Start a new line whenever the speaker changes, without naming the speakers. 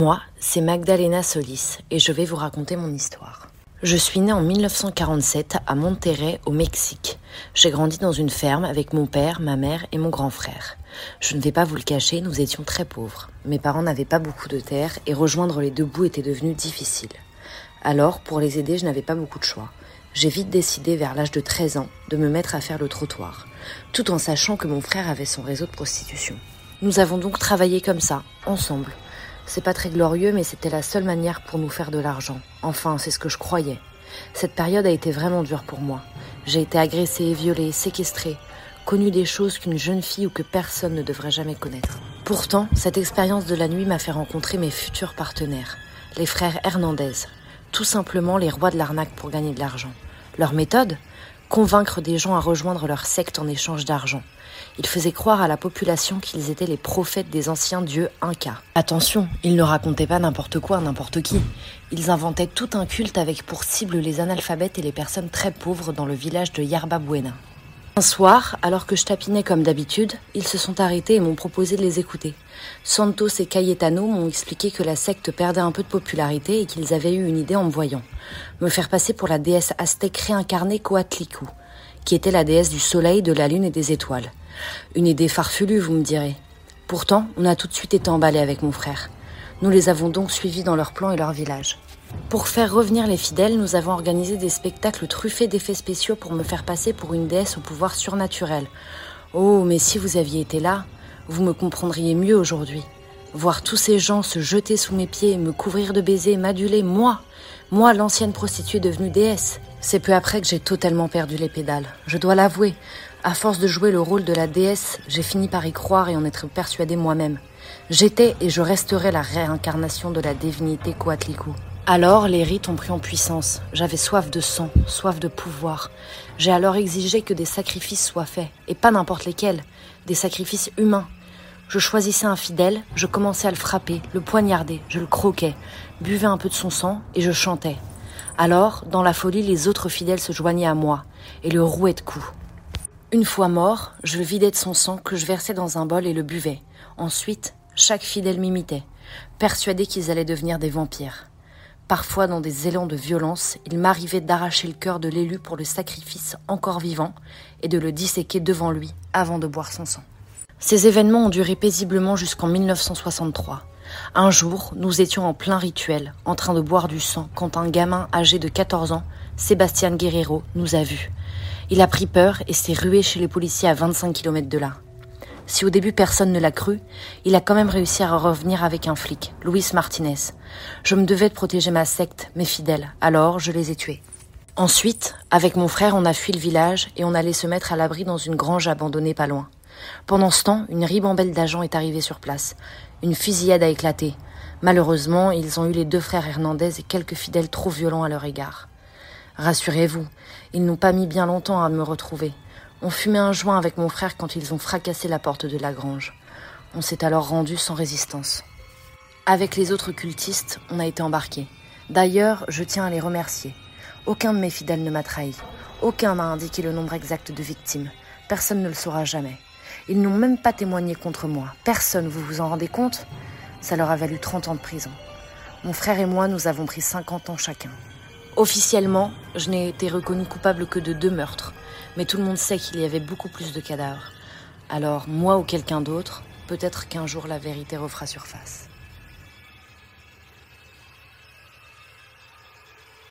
Moi, c'est Magdalena Solis et je vais vous raconter mon histoire. Je suis née en 1947 à Monterrey, au Mexique. J'ai grandi dans une ferme avec mon père, ma mère et mon grand frère. Je ne vais pas vous le cacher, nous étions très pauvres. Mes parents n'avaient pas beaucoup de terre et rejoindre les deux bouts était devenu difficile. Alors, pour les aider, je n'avais pas beaucoup de choix. J'ai vite décidé, vers l'âge de 13 ans, de me mettre à faire le trottoir, tout en sachant que mon frère avait son réseau de prostitution. Nous avons donc travaillé comme ça, ensemble. C'est pas très glorieux, mais c'était la seule manière pour nous faire de l'argent. Enfin, c'est ce que je croyais. Cette période a été vraiment dure pour moi. J'ai été agressée, violée, séquestrée, connu des choses qu'une jeune fille ou que personne ne devrait jamais connaître. Pourtant, cette expérience de la nuit m'a fait rencontrer mes futurs partenaires, les frères Hernandez, tout simplement les rois de l'arnaque pour gagner de l'argent. Leur méthode? Convaincre des gens à rejoindre leur secte en échange d'argent. Ils faisaient croire à la population qu'ils étaient les prophètes des anciens dieux incas. Attention, ils ne racontaient pas n'importe quoi à n'importe qui. Ils inventaient tout un culte avec pour cible les analphabètes et les personnes très pauvres dans le village de Yarba Buena. Un soir, alors que je tapinais comme d'habitude, ils se sont arrêtés et m'ont proposé de les écouter. Santos et Cayetano m'ont expliqué que la secte perdait un peu de popularité et qu'ils avaient eu une idée en me voyant. Me faire passer pour la déesse aztèque réincarnée Coatlicue, qui était la déesse du soleil, de la lune et des étoiles. Une idée farfelue, vous me direz. Pourtant, on a tout de suite été emballés avec mon frère. Nous les avons donc suivis dans leur plan et leur village. Pour faire revenir les fidèles, nous avons organisé des spectacles truffés d'effets spéciaux pour me faire passer pour une déesse au pouvoir surnaturel. Oh, mais si vous aviez été là, vous me comprendriez mieux aujourd'hui. Voir tous ces gens se jeter sous mes pieds, me couvrir de baisers, m'aduler, moi, moi, l'ancienne prostituée devenue déesse. C'est peu après que j'ai totalement perdu les pédales. Je dois l'avouer, à force de jouer le rôle de la déesse, j'ai fini par y croire et en être persuadée moi-même. J'étais et je resterai la réincarnation de la divinité Coatlicue. Alors les rites ont pris en puissance. J'avais soif de sang, soif de pouvoir. J'ai alors exigé que des sacrifices soient faits, et pas n'importe lesquels, des sacrifices humains. Je choisissais un fidèle, je commençais à le frapper, le poignarder, je le croquais, buvais un peu de son sang et je chantais. Alors, dans la folie, les autres fidèles se joignaient à moi et le rouaient de coups. Une fois mort, je vidais de son sang que je versais dans un bol et le buvais. Ensuite, chaque fidèle m'imitait, persuadé qu'ils allaient devenir des vampires. Parfois, dans des élans de violence, il m'arrivait d'arracher le cœur de l'élu pour le sacrifice encore vivant et de le disséquer devant lui avant de boire son sang. Ces événements ont duré paisiblement jusqu'en 1963. Un jour, nous étions en plein rituel, en train de boire du sang, quand un gamin âgé de 14 ans, Sébastien Guerrero, nous a vus. Il a pris peur et s'est rué chez les policiers à 25 km de là. Si au début personne ne l'a cru, il a quand même réussi à revenir avec un flic, Luis Martinez. Je me devais de protéger ma secte, mes fidèles, alors je les ai tués. Ensuite, avec mon frère, on a fui le village et on allait se mettre à l'abri dans une grange abandonnée pas loin. Pendant ce temps, une ribambelle d'agents est arrivée sur place. Une fusillade a éclaté. Malheureusement, ils ont eu les deux frères Hernandez et quelques fidèles trop violents à leur égard. Rassurez-vous, ils n'ont pas mis bien longtemps à me retrouver. On fumait un joint avec mon frère quand ils ont fracassé la porte de la grange. On s'est alors rendu sans résistance. Avec les autres cultistes, on a été embarqués. D'ailleurs, je tiens à les remercier. Aucun de mes fidèles ne m'a trahi. Aucun n'a indiqué le nombre exact de victimes. Personne ne le saura jamais. Ils n'ont même pas témoigné contre moi. Personne, vous vous en rendez compte? Ça leur a valu 30 ans de prison. Mon frère et moi, nous avons pris 50 ans chacun. Officiellement, je n'ai été reconnu coupable que de deux meurtres, mais tout le monde sait qu'il y avait beaucoup plus de cadavres. Alors, moi ou quelqu'un d'autre, peut-être qu'un jour la vérité refera surface.